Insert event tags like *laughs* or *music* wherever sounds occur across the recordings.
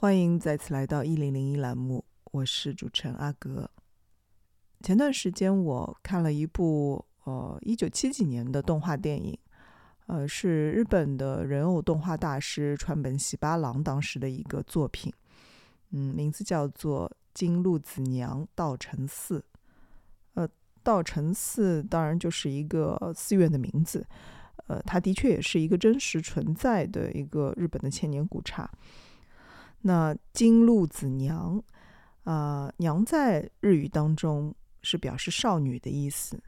欢迎再次来到一零零一栏目，我是主持人阿格。前段时间我看了一部呃一九七几年的动画电影，呃是日本的人偶动画大师川本喜八郎当时的一个作品，嗯，名字叫做《金鹿子娘道成寺》。呃，道成寺当然就是一个寺院的名字，呃，它的确也是一个真实存在的一个日本的千年古刹。那金鹿子娘，啊，娘在日语当中是表示少女的意思。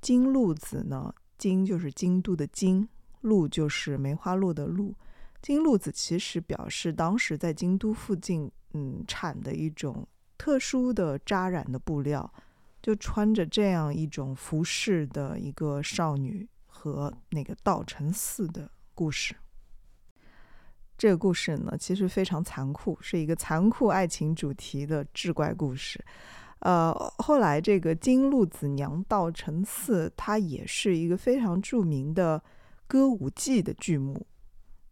金鹿子呢，京就是京都的京，鹿就是梅花鹿的鹿。金鹿子其实表示当时在京都附近，嗯，产的一种特殊的扎染的布料，就穿着这样一种服饰的一个少女和那个道成寺的故事。这个故事呢，其实非常残酷，是一个残酷爱情主题的志怪故事。呃，后来这个金鹿子娘道成寺，它也是一个非常著名的歌舞伎的剧目。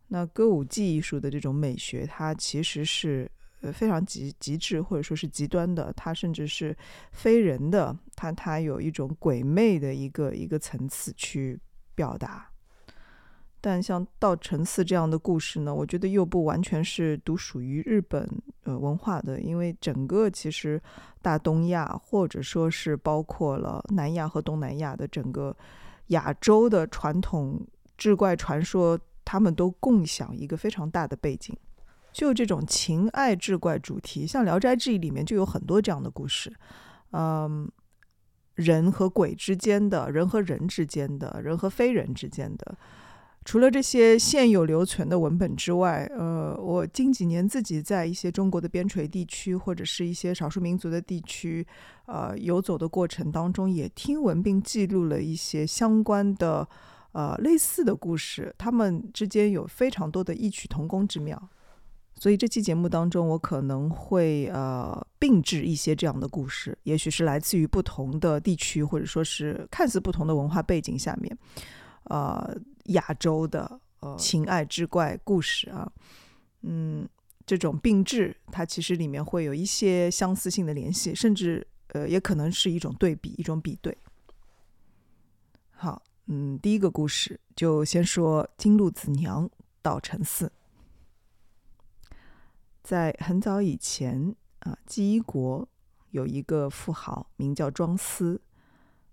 那歌舞伎艺术的这种美学，它其实是呃非常极极致或者说是极端的，它甚至是非人的，它它有一种鬼魅的一个一个层次去表达。但像道成寺这样的故事呢，我觉得又不完全是独属于日本呃文化的，因为整个其实大东亚或者说是包括了南亚和东南亚的整个亚洲的传统志怪传说，他们都共享一个非常大的背景，就这种情爱志怪主题，像《聊斋志异》里面就有很多这样的故事，嗯，人和鬼之间的，人和人之间的，人和非人之间的。除了这些现有留存的文本之外，呃，我近几年自己在一些中国的边陲地区或者是一些少数民族的地区，呃，游走的过程当中，也听闻并记录了一些相关的，呃，类似的故事，他们之间有非常多的异曲同工之妙。所以这期节目当中，我可能会呃并置一些这样的故事，也许是来自于不同的地区，或者说是看似不同的文化背景下面，呃。亚洲的呃情爱之怪故事啊，嗯，这种并置，它其实里面会有一些相似性的联系，甚至呃也可能是一种对比，一种比对。好，嗯，第一个故事就先说金鹿子娘道成寺。在很早以前啊，记忆国有一个富豪名叫庄思，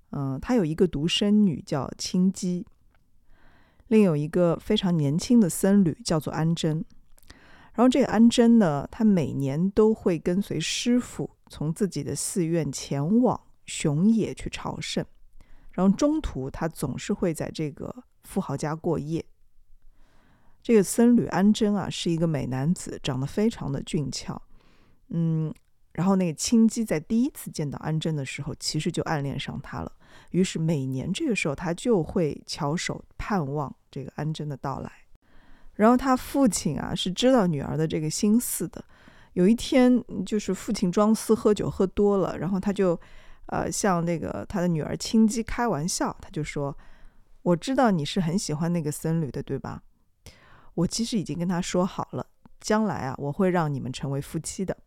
嗯，他有一个独生女叫青姬。另有一个非常年轻的僧侣叫做安贞，然后这个安贞呢，他每年都会跟随师傅从自己的寺院前往熊野去朝圣，然后中途他总是会在这个富豪家过夜。这个僧侣安贞啊，是一个美男子，长得非常的俊俏，嗯。然后那个青姬在第一次见到安贞的时候，其实就暗恋上他了。于是每年这个时候，他就会翘首盼望这个安贞的到来。然后他父亲啊是知道女儿的这个心思的。有一天，就是父亲庄思喝酒喝多了，然后他就呃向那个他的女儿青姬开玩笑，他就说：“我知道你是很喜欢那个僧侣的，对吧？我其实已经跟他说好了，将来啊我会让你们成为夫妻的。”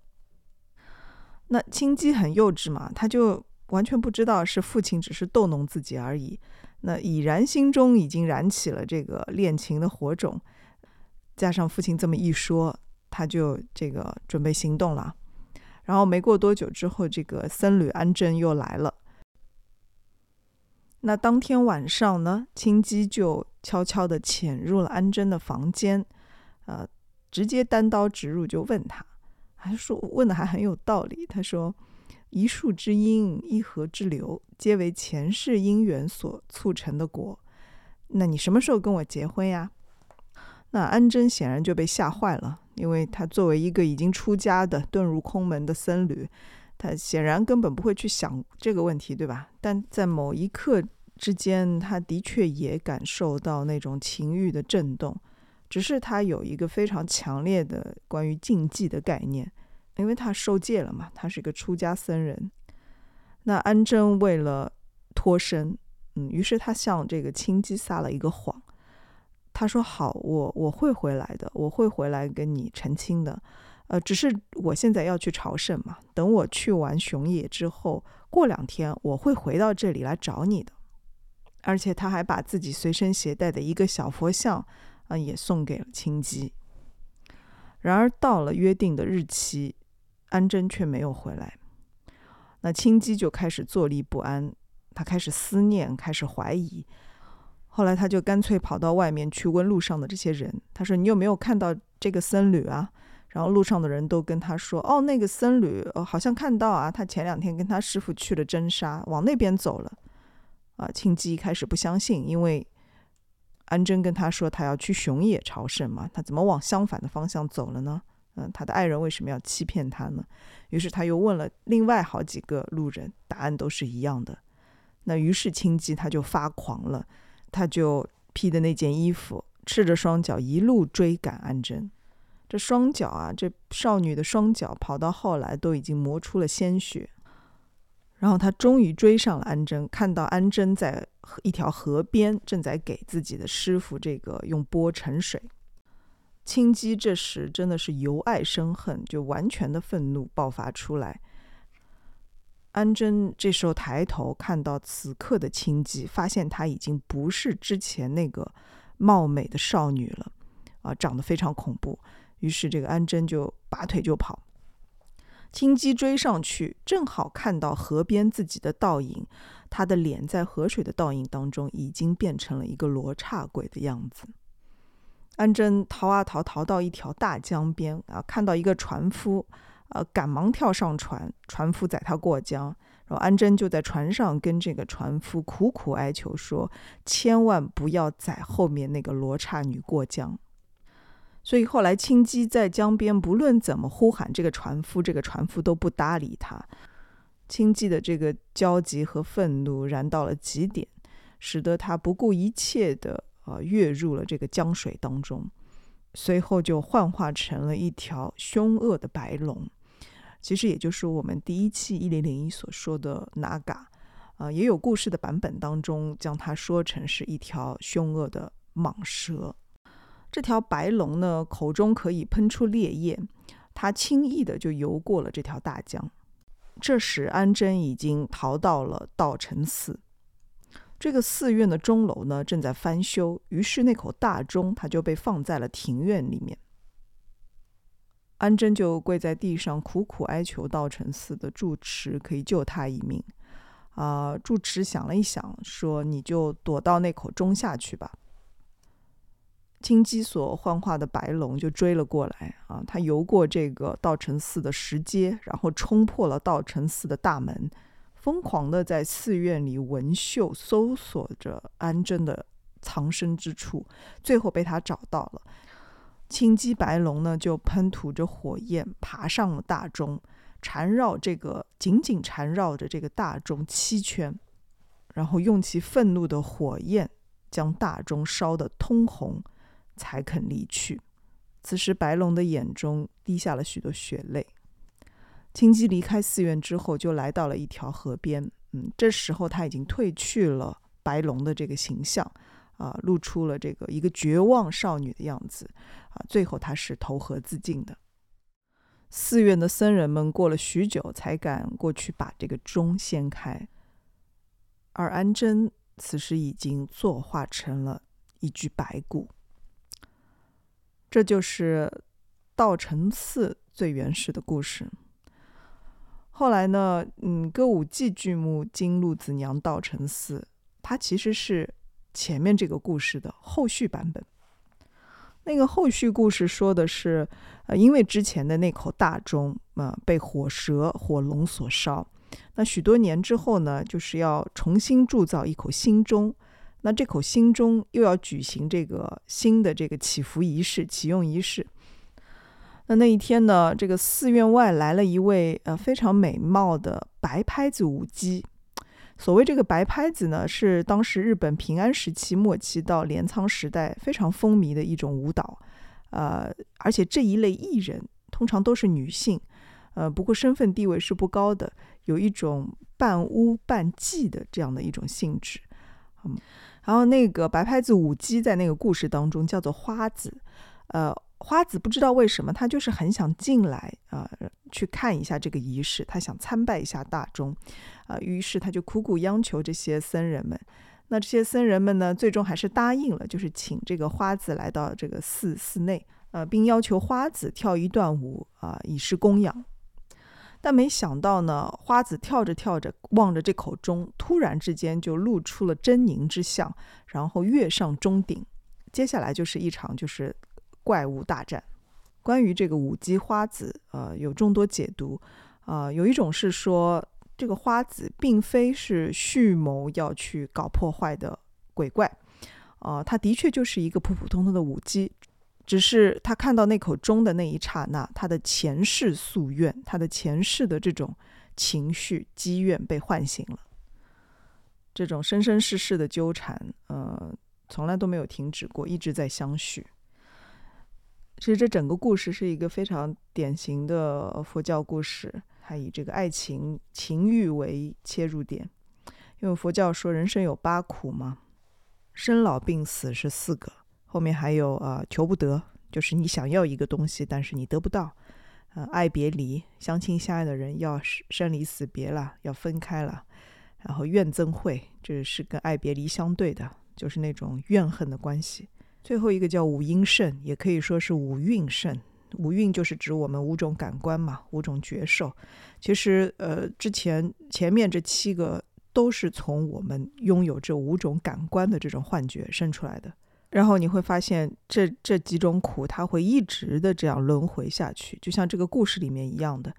那青姬很幼稚嘛，他就完全不知道是父亲只是逗弄自己而已。那已然心中已经燃起了这个恋情的火种，加上父亲这么一说，他就这个准备行动了。然后没过多久之后，这个僧侣安贞又来了。那当天晚上呢，青姬就悄悄地潜入了安贞的房间，呃，直接单刀直入就问他。还说问的还很有道理。他说：“一树之因，一河之流，皆为前世因缘所促成的果。那你什么时候跟我结婚呀？”那安贞显然就被吓坏了，因为他作为一个已经出家的遁入空门的僧侣，他显然根本不会去想这个问题，对吧？但在某一刻之间，他的确也感受到那种情欲的震动。只是他有一个非常强烈的关于禁忌的概念，因为他受戒了嘛，他是一个出家僧人。那安贞为了脱身，嗯，于是他向这个青姬撒了一个谎，他说：“好，我我会回来的，我会回来跟你成亲的。呃，只是我现在要去朝圣嘛，等我去完熊野之后，过两天我会回到这里来找你的。而且他还把自己随身携带的一个小佛像，啊，也送给了青姬。然而到了约定的日期，安贞却没有回来。那青姬就开始坐立不安，他开始思念，开始怀疑。后来他就干脆跑到外面去问路上的这些人，他说：“你有没有看到这个僧侣啊？”然后路上的人都跟他说：“哦，那个僧侣，哦，好像看到啊，他前两天跟他师傅去了真沙，往那边走了。”啊，青姬一开始不相信，因为安贞跟他说他要去熊野朝圣嘛，他怎么往相反的方向走了呢？嗯，他的爱人为什么要欺骗他呢？于是他又问了另外好几个路人，答案都是一样的。那于是青姬他就发狂了，他就披的那件衣服，赤着双脚一路追赶安贞。这双脚啊，这少女的双脚跑到后来都已经磨出了鲜血。然后他终于追上了安贞，看到安贞在一条河边正在给自己的师傅这个用钵盛水。青姬这时真的是由爱生恨，就完全的愤怒爆发出来。安贞这时候抬头看到此刻的青姬，发现她已经不是之前那个貌美的少女了，啊，长得非常恐怖。于是这个安贞就拔腿就跑。青姬追上去，正好看到河边自己的倒影，她的脸在河水的倒影当中已经变成了一个罗刹鬼的样子。安贞逃啊逃，逃到一条大江边啊，看到一个船夫，呃，赶忙跳上船，船夫载他过江，然后安贞就在船上跟这个船夫苦苦哀求说：“千万不要载后面那个罗刹女过江。”所以后来，青姬在江边，不论怎么呼喊这个船夫，这个船夫都不搭理他。青姬的这个焦急和愤怒燃到了极点，使得他不顾一切的啊跃入了这个江水当中，随后就幻化成了一条凶恶的白龙，其实也就是我们第一期一零零一所说的那嘎，啊，也有故事的版本当中将它说成是一条凶恶的蟒蛇。这条白龙呢，口中可以喷出烈焰，它轻易的就游过了这条大江。这时，安贞已经逃到了道成寺。这个寺院的钟楼呢，正在翻修，于是那口大钟它就被放在了庭院里面。安贞就跪在地上，苦苦哀求道成寺的住持可以救他一命。啊，住持想了一想，说：“你就躲到那口钟下去吧。”青鸡所幻化的白龙就追了过来啊！他游过这个道成寺的石阶，然后冲破了道成寺的大门，疯狂的在寺院里闻嗅、搜索着安贞的藏身之处，最后被他找到了。青鸡白龙呢，就喷吐着火焰，爬上了大钟，缠绕这个紧紧缠绕着这个大钟七圈，然后用其愤怒的火焰将大钟烧得通红。才肯离去。此时，白龙的眼中滴下了许多血泪。青姬离开寺院之后，就来到了一条河边。嗯，这时候他已经褪去了白龙的这个形象，啊，露出了这个一个绝望少女的样子。啊，最后他是投河自尽的。寺院的僧人们过了许久，才敢过去把这个钟掀开。而安贞此时已经坐化成了一具白骨。这就是道成寺最原始的故事。后来呢，嗯，歌舞伎剧目《金鹿子娘道成寺》，它其实是前面这个故事的后续版本。那个后续故事说的是，呃，因为之前的那口大钟啊被火蛇、火龙所烧，那许多年之后呢，就是要重新铸造一口新钟。那这口新钟又要举行这个新的这个祈福仪式、启用仪式。那那一天呢，这个寺院外来了一位呃非常美貌的白拍子舞姬。所谓这个白拍子呢，是当时日本平安时期末期到镰仓时代非常风靡的一种舞蹈。呃，而且这一类艺人通常都是女性，呃，不过身份地位是不高的，有一种半巫半妓的这样的一种性质。嗯。然后那个白拍子舞姬在那个故事当中叫做花子，呃，花子不知道为什么，他就是很想进来啊，去看一下这个仪式，他想参拜一下大钟，啊，于是他就苦苦央求这些僧人们。那这些僧人们呢，最终还是答应了，就是请这个花子来到这个寺寺内，呃，并要求花子跳一段舞啊，以示供养。但没想到呢，花子跳着跳着，望着这口钟，突然之间就露出了狰狞之相，然后跃上钟顶。接下来就是一场就是怪物大战。关于这个舞姬花子，呃，有众多解读，啊，有一种是说这个花子并非是蓄谋要去搞破坏的鬼怪，啊，他的确就是一个普普通通的舞姬。只是他看到那口钟的那一刹那，他的前世夙愿，他的前世的这种情绪积怨被唤醒了。这种生生世世的纠缠，呃，从来都没有停止过，一直在相续。其实这整个故事是一个非常典型的佛教故事，它以这个爱情情欲为切入点，因为佛教说人生有八苦嘛，生老病死是四个。后面还有啊，求不得，就是你想要一个东西，但是你得不到，呃，爱别离，相亲相爱的人要生离死别了，要分开了，然后怨憎会，这是跟爱别离相对的，就是那种怨恨的关系。最后一个叫五阴盛，也可以说是五蕴盛，五蕴就是指我们五种感官嘛，五种觉受。其实，呃，之前前面这七个都是从我们拥有这五种感官的这种幻觉生出来的。然后你会发现，这这几种苦，它会一直的这样轮回下去，就像这个故事里面一样的。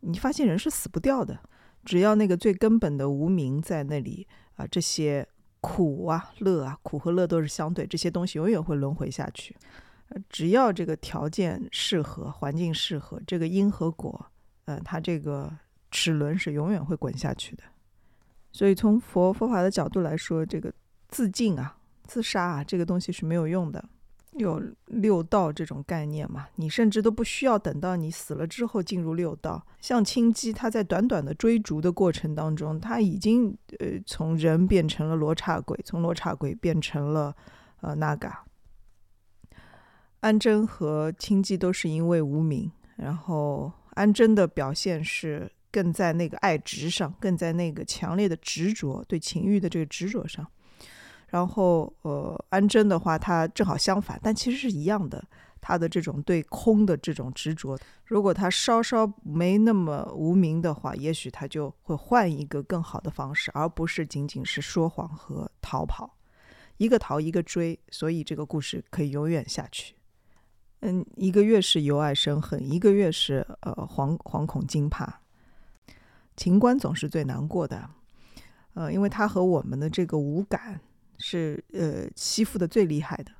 你发现人是死不掉的，只要那个最根本的无名在那里啊，这些苦啊、乐啊，苦和乐都是相对，这些东西永远会轮回下去。只要这个条件适合、环境适合，这个因和果，呃，它这个齿轮是永远会滚下去的。所以从佛佛法的角度来说，这个自尽啊。自杀啊，这个东西是没有用的。有六道这种概念嘛，你甚至都不需要等到你死了之后进入六道。像青姬，他在短短的追逐的过程当中，他已经呃从人变成了罗刹鬼，从罗刹鬼变成了呃那嘎。安贞和青姬都是因为无名，然后安贞的表现是更在那个爱执上，更在那个强烈的执着对情欲的这个执着上。然后，呃，安贞的话，他正好相反，但其实是一样的。他的这种对空的这种执着，如果他稍稍没那么无名的话，也许他就会换一个更好的方式，而不是仅仅是说谎和逃跑，一个逃一个追，所以这个故事可以永远下去。嗯，一个月是由爱生恨，一个月是呃惶惶恐惊怕，情关总是最难过的，呃，因为它和我们的这个无感。是呃吸附的最厉害的，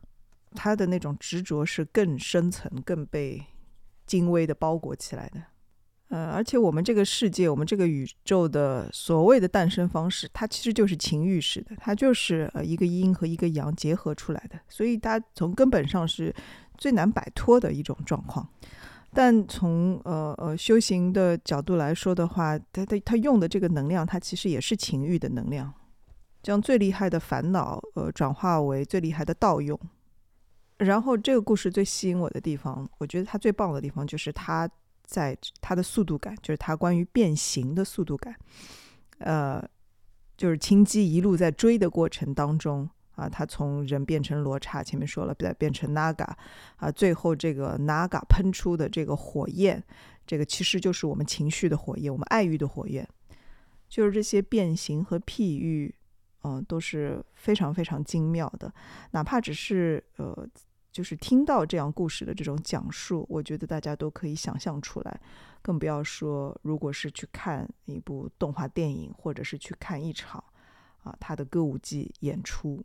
他的那种执着是更深层、更被精微的包裹起来的。呃，而且我们这个世界、我们这个宇宙的所谓的诞生方式，它其实就是情欲式的，它就是呃一个阴和一个阳结合出来的，所以它从根本上是最难摆脱的一种状况。但从呃呃修行的角度来说的话，它它它用的这个能量，它其实也是情欲的能量。将最厉害的烦恼，呃，转化为最厉害的盗用。然后这个故事最吸引我的地方，我觉得它最棒的地方就是它在它的速度感，就是它关于变形的速度感。呃，就是青姬一路在追的过程当中啊，他从人变成罗刹，前面说了，再变成 Naga 啊，最后这个 Naga 喷出的这个火焰，这个其实就是我们情绪的火焰，我们爱欲的火焰，就是这些变形和譬喻。嗯都是非常非常精妙的。哪怕只是呃就是听到这样故事的这种讲述我觉得大家都可以想象出来。更不要说如果是去看一部动画电影或者是去看一场啊他的歌舞伎演出。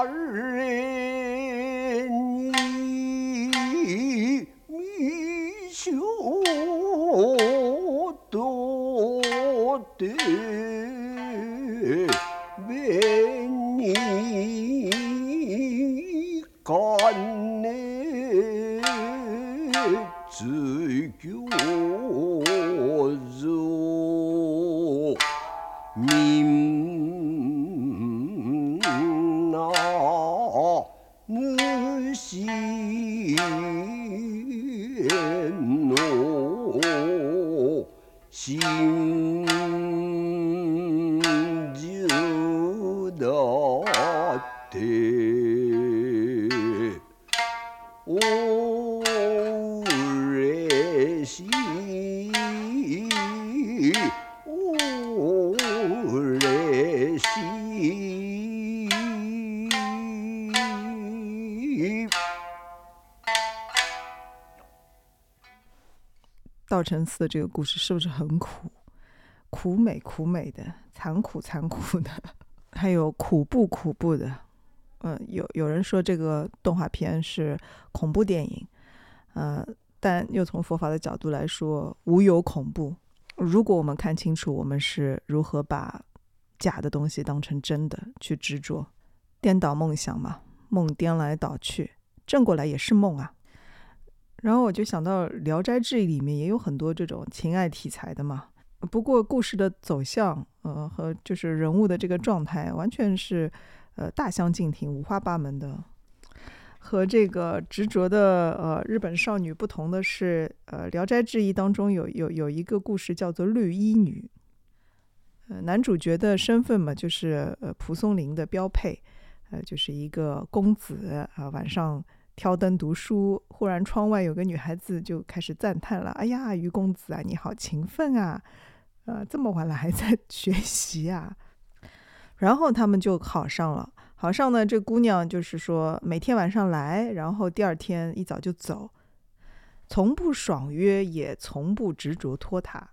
二人你迷兄多弟稻城寺的这个故事是不是很苦？苦美苦美的，残酷残酷的，还有苦不苦不的。嗯，有有人说这个动画片是恐怖电影，呃，但又从佛法的角度来说，无有恐怖。如果我们看清楚我们是如何把假的东西当成真的去执着，颠倒梦想嘛，梦颠来倒去，正过来也是梦啊。然后我就想到《聊斋志异》里面也有很多这种情爱题材的嘛，不过故事的走向，呃，和就是人物的这个状态，完全是呃大相径庭、五花八门的。和这个执着的呃日本少女不同的是，呃，《聊斋志异》当中有有有一个故事叫做绿衣女，呃，男主角的身份嘛，就是呃蒲松龄的标配，呃，就是一个公子啊、晚上。挑灯读书，忽然窗外有个女孩子就开始赞叹了：“哎呀，于公子啊，你好勤奋啊，呃，这么晚了还在 *laughs* 学习啊。”然后他们就好上了。好上呢，这姑娘就是说每天晚上来，然后第二天一早就走，从不爽约，也从不执着拖沓。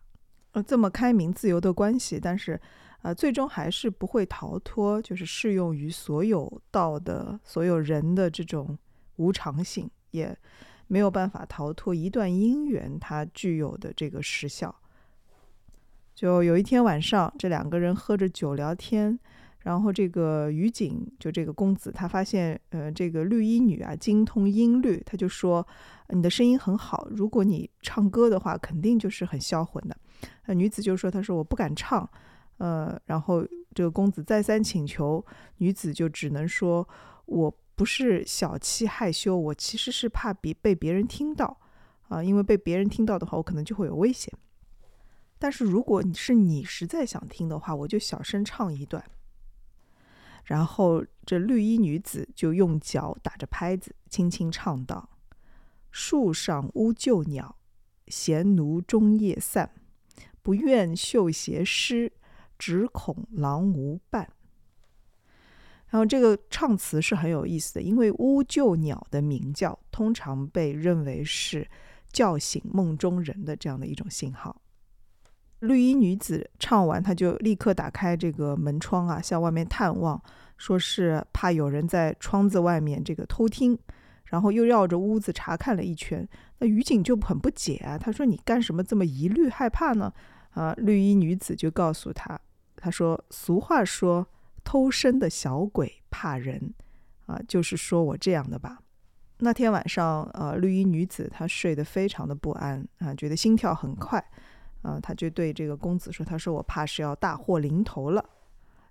呃，这么开明自由的关系，但是呃，最终还是不会逃脱，就是适用于所有道的所有人的这种。无常性也没有办法逃脱一段姻缘它具有的这个时效。就有一天晚上，这两个人喝着酒聊天，然后这个于景就这个公子，他发现呃这个绿衣女啊精通音律，他就说你的声音很好，如果你唱歌的话，肯定就是很销魂的。呃女子就说，他说我不敢唱，呃然后这个公子再三请求，女子就只能说我。不是小气害羞，我其实是怕别被别人听到，啊，因为被别人听到的话，我可能就会有危险。但是如果你是你实在想听的话，我就小声唱一段。然后这绿衣女子就用脚打着拍子，轻轻唱道：“树上乌旧鸟，闲奴终夜散。不愿绣鞋湿，只恐郎无伴。”然后这个唱词是很有意思的，因为乌鹫鸟的鸣叫通常被认为是叫醒梦中人的这样的一种信号。绿衣女子唱完，她就立刻打开这个门窗啊，向外面探望，说是怕有人在窗子外面这个偷听，然后又绕着屋子查看了一圈。那于景就很不解啊，他说：“你干什么这么疑虑害怕呢？”啊，绿衣女子就告诉他，他说：“俗话说。”偷生的小鬼怕人，啊，就是说我这样的吧。那天晚上，呃，绿衣女子她睡得非常的不安啊，觉得心跳很快，啊，她就对这个公子说：“她说我怕是要大祸临头了。”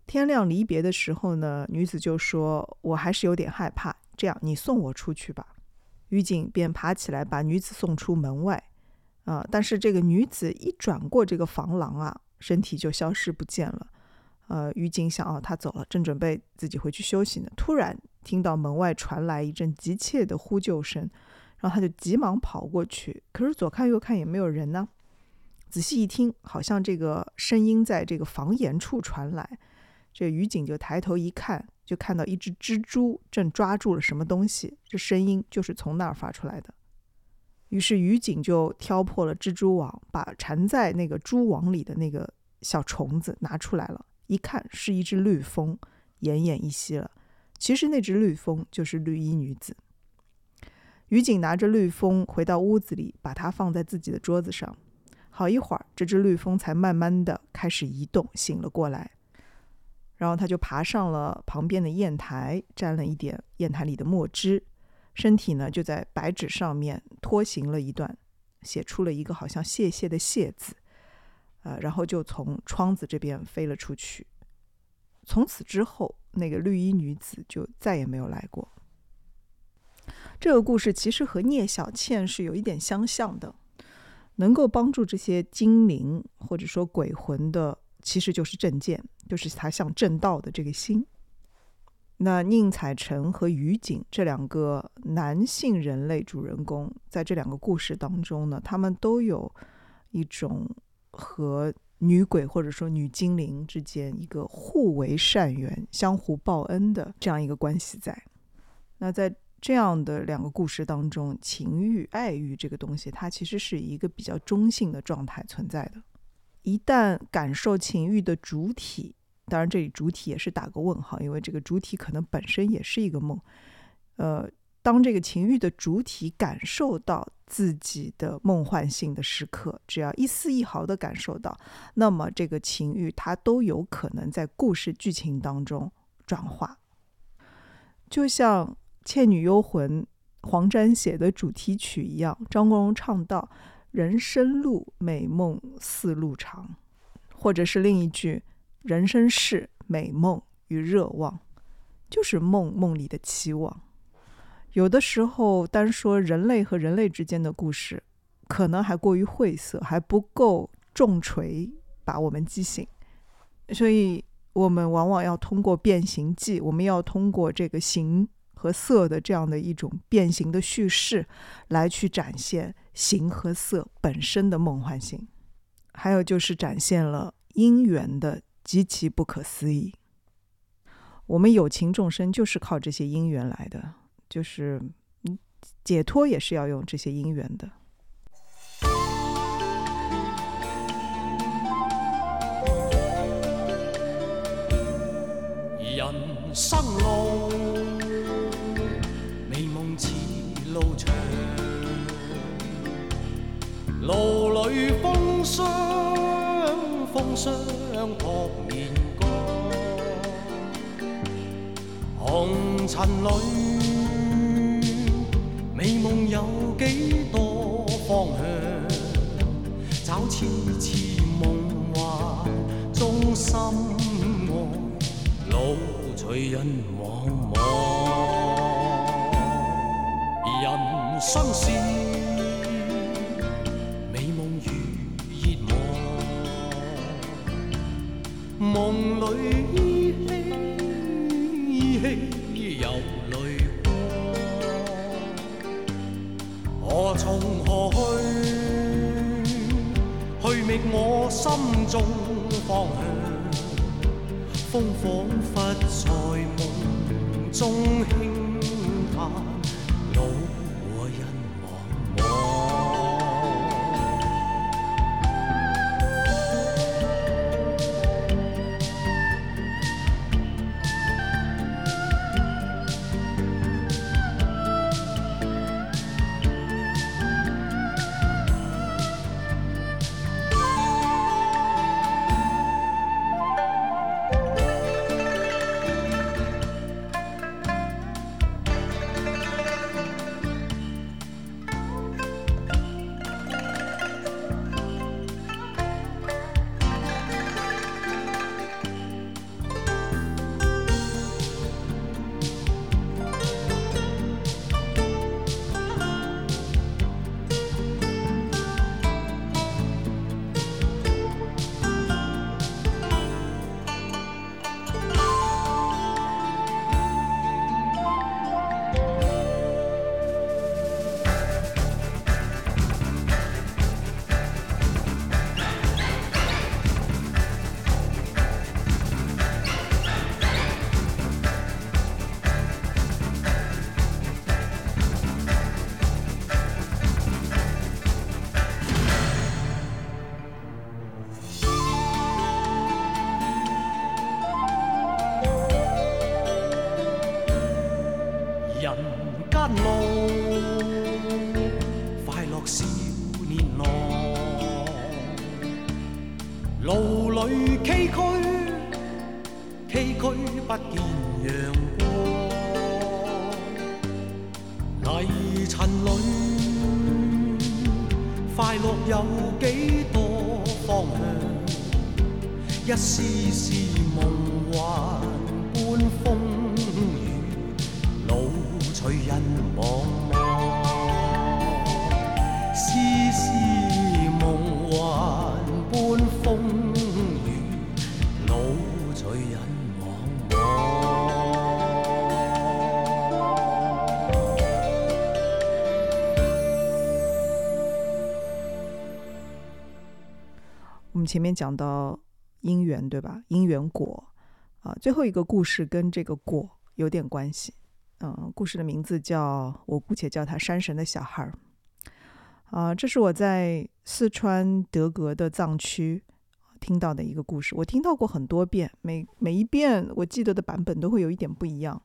天亮离别的时候呢，女子就说：“我还是有点害怕，这样你送我出去吧。”于景便爬起来把女子送出门外，啊，但是这个女子一转过这个房廊啊，身体就消失不见了。呃，于警想啊，他走了，正准备自己回去休息呢，突然听到门外传来一阵急切的呼救声，然后他就急忙跑过去，可是左看右看也没有人呢。仔细一听，好像这个声音在这个房檐处传来。这于警就抬头一看，就看到一只蜘蛛正抓住了什么东西，这声音就是从那儿发出来的。于是于警就挑破了蜘蛛网，把缠在那个蛛网里的那个小虫子拿出来了。一看是一只绿蜂，奄奄一息了。其实那只绿蜂就是绿衣女子。于景拿着绿蜂回到屋子里，把它放在自己的桌子上。好一会儿，这只绿蜂才慢慢的开始移动，醒了过来。然后他就爬上了旁边的砚台，沾了一点砚台里的墨汁，身体呢就在白纸上面拖行了一段，写出了一个好像“谢谢”的“谢”字，呃，然后就从窗子这边飞了出去。从此之后，那个绿衣女子就再也没有来过。这个故事其实和聂小倩是有一点相像的。能够帮助这些精灵或者说鬼魂的，其实就是正见，就是他向正道的这个心。那宁采臣和于景这两个男性人类主人公，在这两个故事当中呢，他们都有一种和女鬼或者说女精灵之间一个互为善缘、相互报恩的这样一个关系在。那在这样的两个故事当中，情欲、爱欲这个东西，它其实是一个比较中性的状态存在的。一旦感受情欲的主体，当然这里主体也是打个问号，因为这个主体可能本身也是一个梦。呃，当这个情欲的主体感受到自己的梦幻性的时刻，只要一丝一毫的感受到，那么这个情欲它都有可能在故事剧情当中转化，就像。《倩女幽魂》黄沾写的主题曲一样，张国荣唱到“人生路，美梦似路长”，或者是另一句“人生是美梦与热望”，就是梦梦里的期望。有的时候，单说人类和人类之间的故事，可能还过于晦涩，还不够重锤把我们击醒，所以我们往往要通过《变形记》，我们要通过这个形。和色的这样的一种变形的叙事，来去展现形和色本身的梦幻性，还有就是展现了因缘的极其不可思议。我们有情众生就是靠这些因缘来的，就是解脱也是要用这些姻缘的。人生路。美梦似路长，路里风霜，风霜扑面光，红尘里，美梦有几多方向？找痴痴梦幻中心爱，路随人茫茫。人生是美梦如热望，梦里我心中方向。风仿佛在梦中轻一丝丝梦幻般风雨，老随人茫茫。丝丝梦幻般风雨，老随人茫茫。我们前面讲到因缘，对吧？因缘果啊，最后一个故事跟这个果有点关系。嗯，故事的名字叫我姑且叫它《山神的小孩儿》啊，这是我在四川德格的藏区听到的一个故事。我听到过很多遍，每每一遍我记得的版本都会有一点不一样。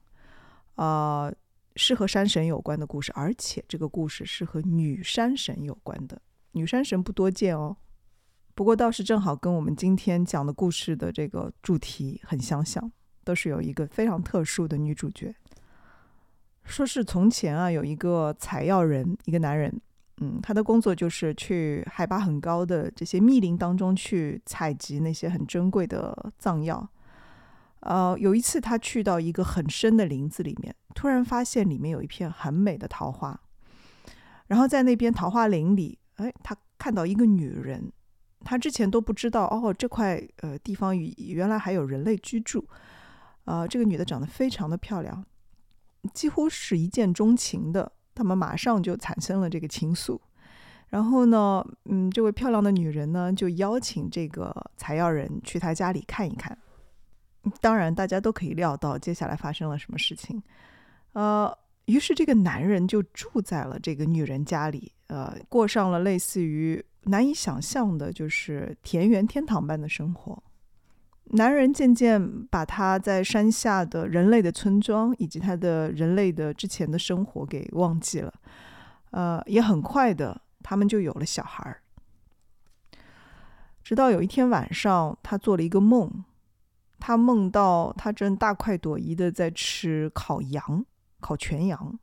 啊，是和山神有关的故事，而且这个故事是和女山神有关的。女山神不多见哦。不过倒是正好跟我们今天讲的故事的这个主题很相像，都是有一个非常特殊的女主角。说是从前啊，有一个采药人，一个男人，嗯，他的工作就是去海拔很高的这些密林当中去采集那些很珍贵的藏药。呃，有一次他去到一个很深的林子里面，突然发现里面有一片很美的桃花，然后在那边桃花林里，哎，他看到一个女人。他之前都不知道哦，这块呃地方原来还有人类居住。啊、这个女的长得非常的漂亮，几乎是一见钟情的，他们马上就产生了这个情愫。然后呢，嗯，这位漂亮的女人呢，就邀请这个采药人去她家里看一看。当然，大家都可以料到接下来发生了什么事情。呃，于是这个男人就住在了这个女人家里，呃，过上了类似于难以想象的，就是田园天堂般的生活。男人渐渐把他在山下的人类的村庄以及他的人类的之前的生活给忘记了，呃，也很快的，他们就有了小孩儿。直到有一天晚上，他做了一个梦，他梦到他正大快朵颐的在吃烤羊、烤全羊，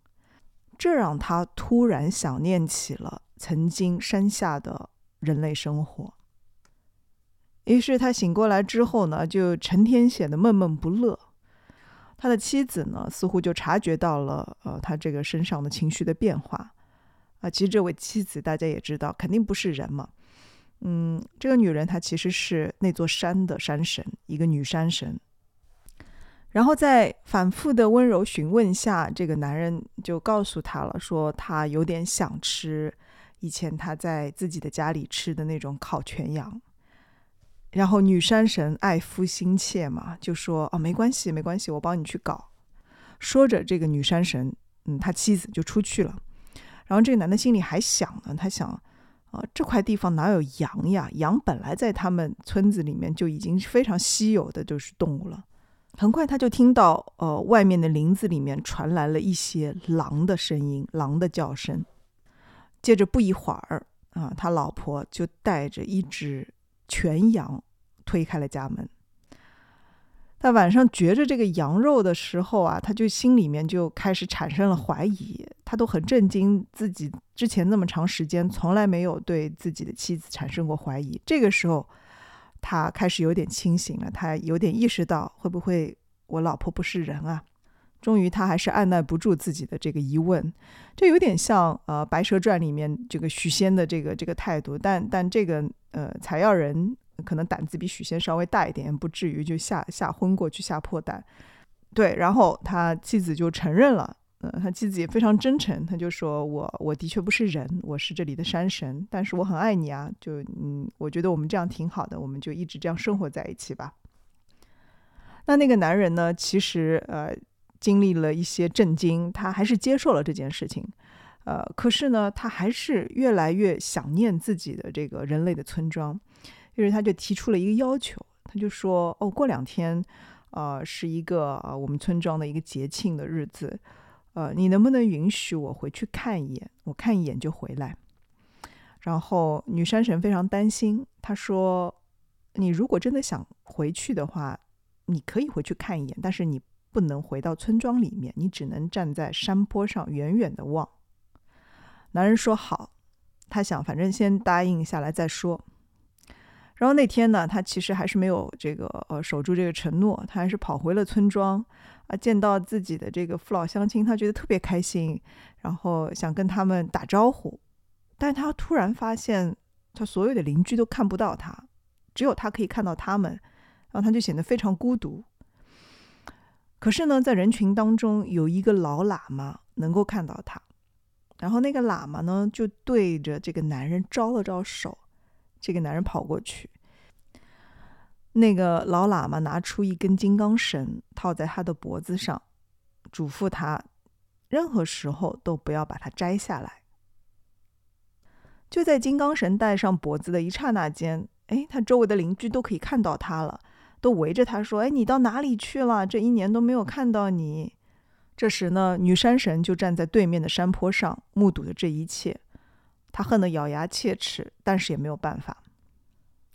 这让他突然想念起了曾经山下的人类生活。于是他醒过来之后呢，就成天显得闷闷不乐。他的妻子呢，似乎就察觉到了呃他这个身上的情绪的变化。啊，其实这位妻子大家也知道，肯定不是人嘛。嗯，这个女人她其实是那座山的山神，一个女山神。然后在反复的温柔询问下，这个男人就告诉她了，说他有点想吃以前他在自己的家里吃的那种烤全羊。然后女山神爱夫心切嘛，就说：“哦，没关系，没关系，我帮你去搞。”说着，这个女山神，嗯，他妻子就出去了。然后这个男的心里还想呢，他想，啊，这块地方哪有羊呀？羊本来在他们村子里面就已经非常稀有的就是动物了。很快他就听到，呃，外面的林子里面传来了一些狼的声音，狼的叫声。接着不一会儿，啊，他老婆就带着一只全羊推开了家门。他晚上嚼着这个羊肉的时候啊，他就心里面就开始产生了怀疑。他都很震惊，自己之前那么长时间从来没有对自己的妻子产生过怀疑。这个时候，他开始有点清醒了，他有点意识到会不会我老婆不是人啊？终于，他还是按耐不住自己的这个疑问。这有点像呃《白蛇传》里面这个许仙的这个这个态度，但但这个呃采药人可能胆子比许仙稍微大一点，不至于就吓吓昏过去、吓破胆。对，然后他妻子就承认了，呃，他妻子也非常真诚，他就说我我的确不是人，我是这里的山神，但是我很爱你啊，就嗯，我觉得我们这样挺好的，我们就一直这样生活在一起吧。那那个男人呢，其实呃。经历了一些震惊，他还是接受了这件事情，呃，可是呢，他还是越来越想念自己的这个人类的村庄，于是他就提出了一个要求，他就说：“哦，过两天，呃，是一个呃我们村庄的一个节庆的日子，呃，你能不能允许我回去看一眼？我看一眼就回来。”然后女山神非常担心，她说：“你如果真的想回去的话，你可以回去看一眼，但是你不能回到村庄里面，你只能站在山坡上远远的望。男人说好，他想反正先答应下来再说。然后那天呢，他其实还是没有这个呃守住这个承诺，他还是跑回了村庄啊，见到自己的这个父老乡亲，他觉得特别开心，然后想跟他们打招呼，但他突然发现，他所有的邻居都看不到他，只有他可以看到他们，然后他就显得非常孤独。可是呢，在人群当中有一个老喇嘛能够看到他，然后那个喇嘛呢就对着这个男人招了招手。这个男人跑过去，那个老喇嘛拿出一根金刚绳套在他的脖子上，嘱咐他任何时候都不要把它摘下来。就在金刚绳戴上脖子的一刹那间，哎，他周围的邻居都可以看到他了，都围着他说：“哎，你到哪里去了？这一年都没有看到你。”这时呢，女山神就站在对面的山坡上，目睹了这一切。她恨得咬牙切齿，但是也没有办法。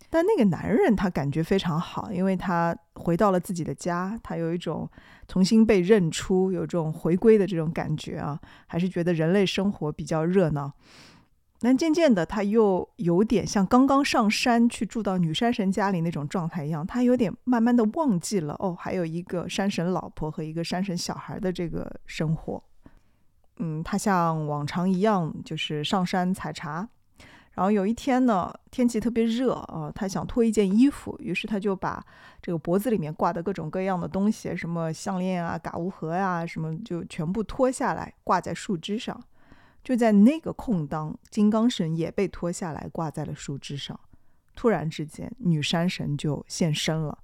但那个男人他感觉非常好，因为他回到了自己的家，他有一种重新被认出、有这种回归的这种感觉啊，还是觉得人类生活比较热闹。但渐渐的，他又有点像刚刚上山去住到女山神家里那种状态一样，他有点慢慢的忘记了哦，还有一个山神老婆和一个山神小孩的这个生活。嗯，他像往常一样，就是上山采茶。然后有一天呢，天气特别热啊，他想脱一件衣服，于是他就把这个脖子里面挂的各种各样的东西，什么项链啊、嘎乌盒呀，什么就全部脱下来挂在树枝上。就在那个空当，金刚绳也被脱下来挂在了树枝上。突然之间，女山神就现身了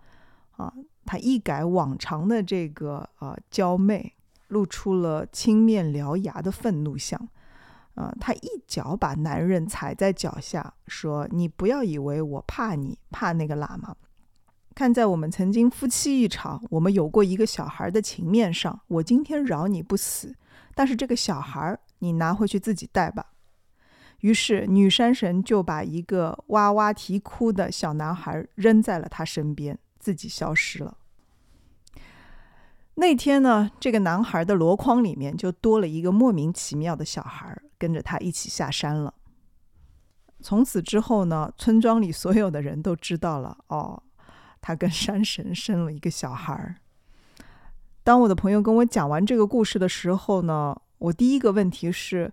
啊！她一改往常的这个呃娇媚。露出了青面獠牙的愤怒相，啊，他一脚把男人踩在脚下，说：“你不要以为我怕你，怕那个喇嘛。看在我们曾经夫妻一场，我们有过一个小孩的情面上，我今天饶你不死。但是这个小孩你拿回去自己带吧。”于是女山神就把一个哇哇啼哭的小男孩扔在了他身边，自己消失了。那天呢，这个男孩的箩筐里面就多了一个莫名其妙的小孩，跟着他一起下山了。从此之后呢，村庄里所有的人都知道了，哦，他跟山神生了一个小孩。当我的朋友跟我讲完这个故事的时候呢，我第一个问题是，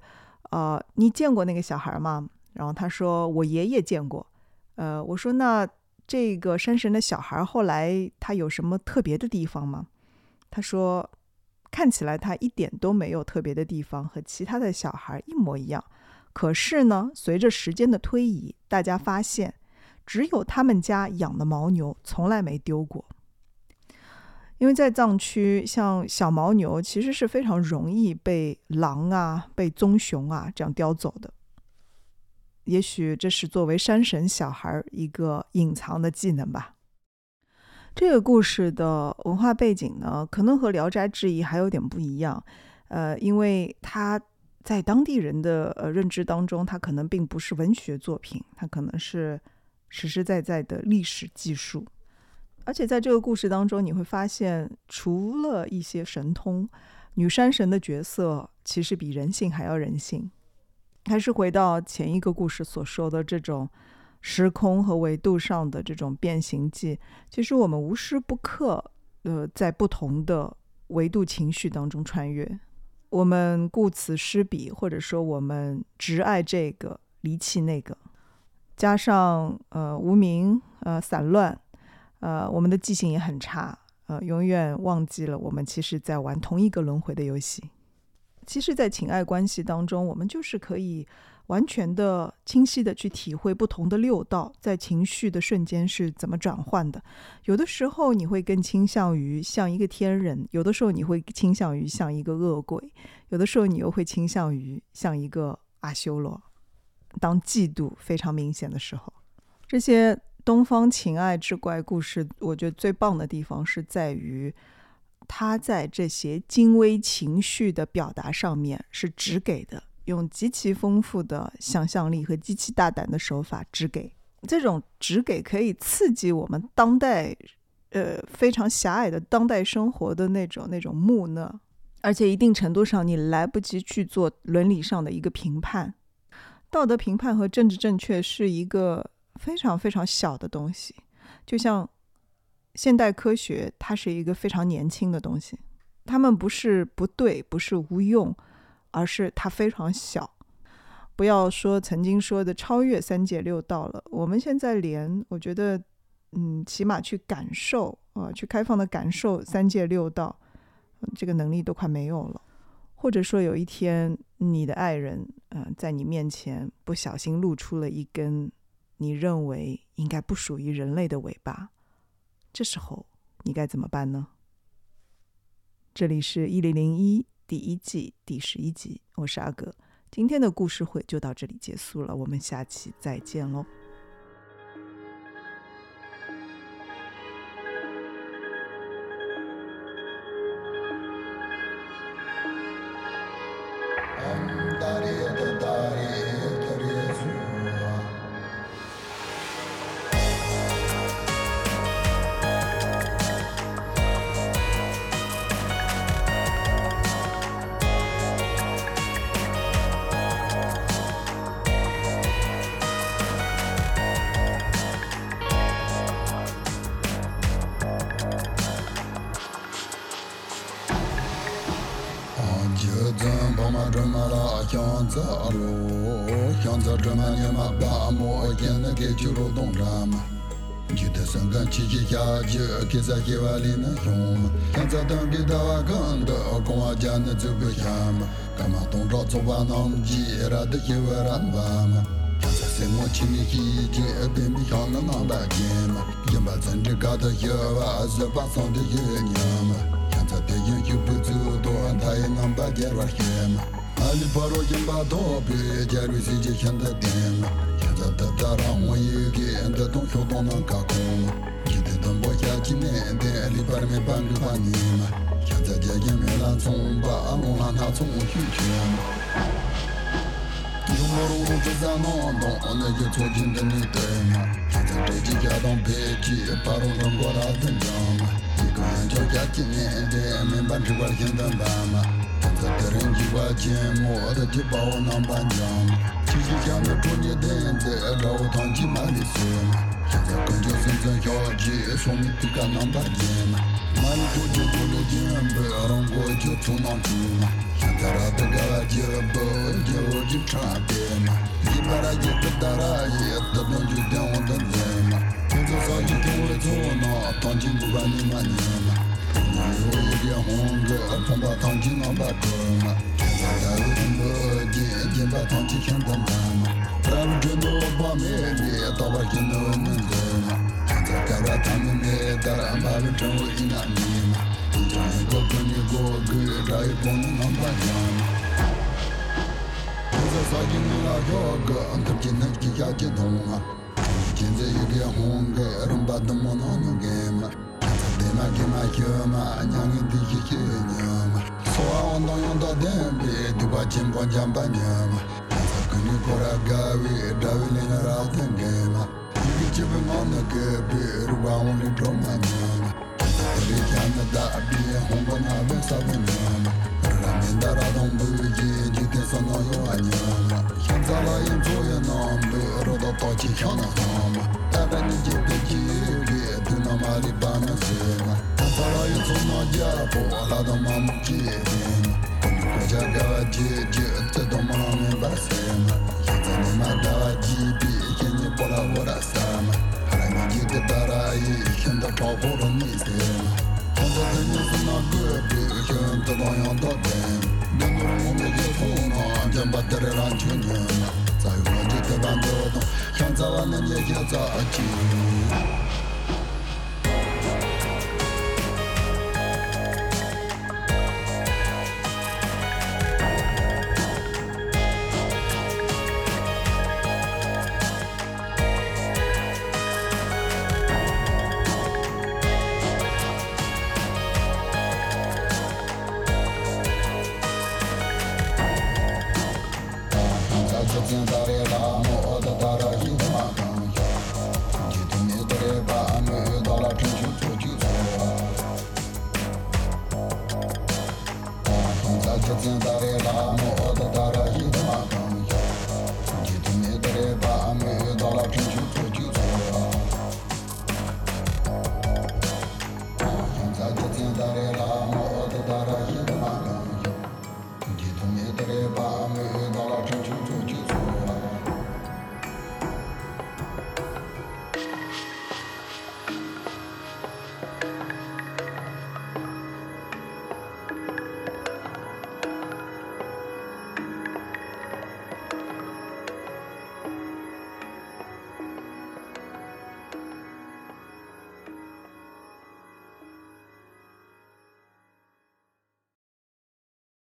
呃，你见过那个小孩吗？然后他说我爷爷见过。呃，我说那这个山神的小孩后来他有什么特别的地方吗？他说：“看起来他一点都没有特别的地方，和其他的小孩一模一样。可是呢，随着时间的推移，大家发现，只有他们家养的牦牛从来没丢过。因为在藏区，像小牦牛其实是非常容易被狼啊、被棕熊啊这样叼走的。也许这是作为山神小孩一个隐藏的技能吧。”这个故事的文化背景呢，可能和《聊斋志异》还有点不一样，呃，因为它在当地人的呃认知当中，它可能并不是文学作品，它可能是实实在在的历史记述。而且在这个故事当中，你会发现，除了一些神通，女山神的角色其实比人性还要人性。还是回到前一个故事所说的这种。时空和维度上的这种变形记，其实我们无时不刻，呃，在不同的维度情绪当中穿越。我们顾此失彼，或者说我们执爱这个，离弃那个，加上呃无名，呃散乱，呃我们的记性也很差，呃永远忘记了我们其实在玩同一个轮回的游戏。其实，在情爱关系当中，我们就是可以。完全的、清晰的去体会不同的六道在情绪的瞬间是怎么转换的。有的时候你会更倾向于像一个天人，有的时候你会倾向于像一个恶鬼，有的时候你又会倾向于像一个阿修罗。当嫉妒非常明显的时候，这些东方情爱之怪故事，我觉得最棒的地方是在于，它在这些精微情绪的表达上面是只给的。用极其丰富的想象力和极其大胆的手法，只给这种只给可以刺激我们当代呃非常狭隘的当代生活的那种那种木讷，而且一定程度上你来不及去做伦理上的一个评判，道德评判和政治正确是一个非常非常小的东西，就像现代科学，它是一个非常年轻的东西，他们不是不对，不是无用，而是它非常小。不要说曾经说的超越三界六道了，我们现在连我觉得，嗯，起码去感受啊、去开放的感受三界六道，这个能力都快没有了。或者说有一天你的爱人，嗯、在你面前不小心露出了一根你认为应该不属于人类的尾巴，这时候你该怎么办呢？这里是一零零一第一季第十一集，我是阿格。今天的故事会就到这里结束了，我们下期再见喽。嘛东找走吧，那么急，让的给我让吧嘛。现在什么亲密喜剧，别没想那那大劲嘛。也把咱这嘎达有娃，是把上的有娘嘛。现在电影又不走多，他也能把电话学嘛。阿里巴巴金把多别，假如世界现在电嘛。现在的大让我有给的东西都能搞空嘛。记得等我下几年的里边没半个半年嘛。现在这也没让从把我让他从去去嘛。用我路子 在弄动，那就促进的你对嘛？现在这几家当配给，把路人过他怎样嘛？一个人叫家几年的，没办吃惯现在办嘛？现在的人一 Mali kojo kodo jimbe Rongo jo tunan tina Yantara tagara jirbo Jero jib chantima Libara jita dara Yeta donju denwa danzema Tenzo sa jita ure zona Tanjin buba nima nima Nyo yidya honga Pamba tanjin amba kuma Yantara jimbo Jimba tanjin shandam dama Ram jino bame Yeta wakino munga 金本，让我就从那住嘛？现在他这个就不就就差别嘛？一般的一个大大爷，这边就点我的人嘛？现在早就听我做那，当今不管你嘛年嘛？你有一点红个，恐怕当今能把哥嘛？现在还有什么姐姐把当今现在办嘛？咱们这都把妹妹，到把现在能得嘛？现在该把他们没得，把人成为一男的嘛？你讲一个跟你过个，这一帮你能办家嘛？现在啥经历了这个，他今天底下接通啊。现在有点红个，人把他们能能给嘛？现在对嘛给嘛学嘛，娘人的些些娘嘛。说完我当用到电笔，对吧？金光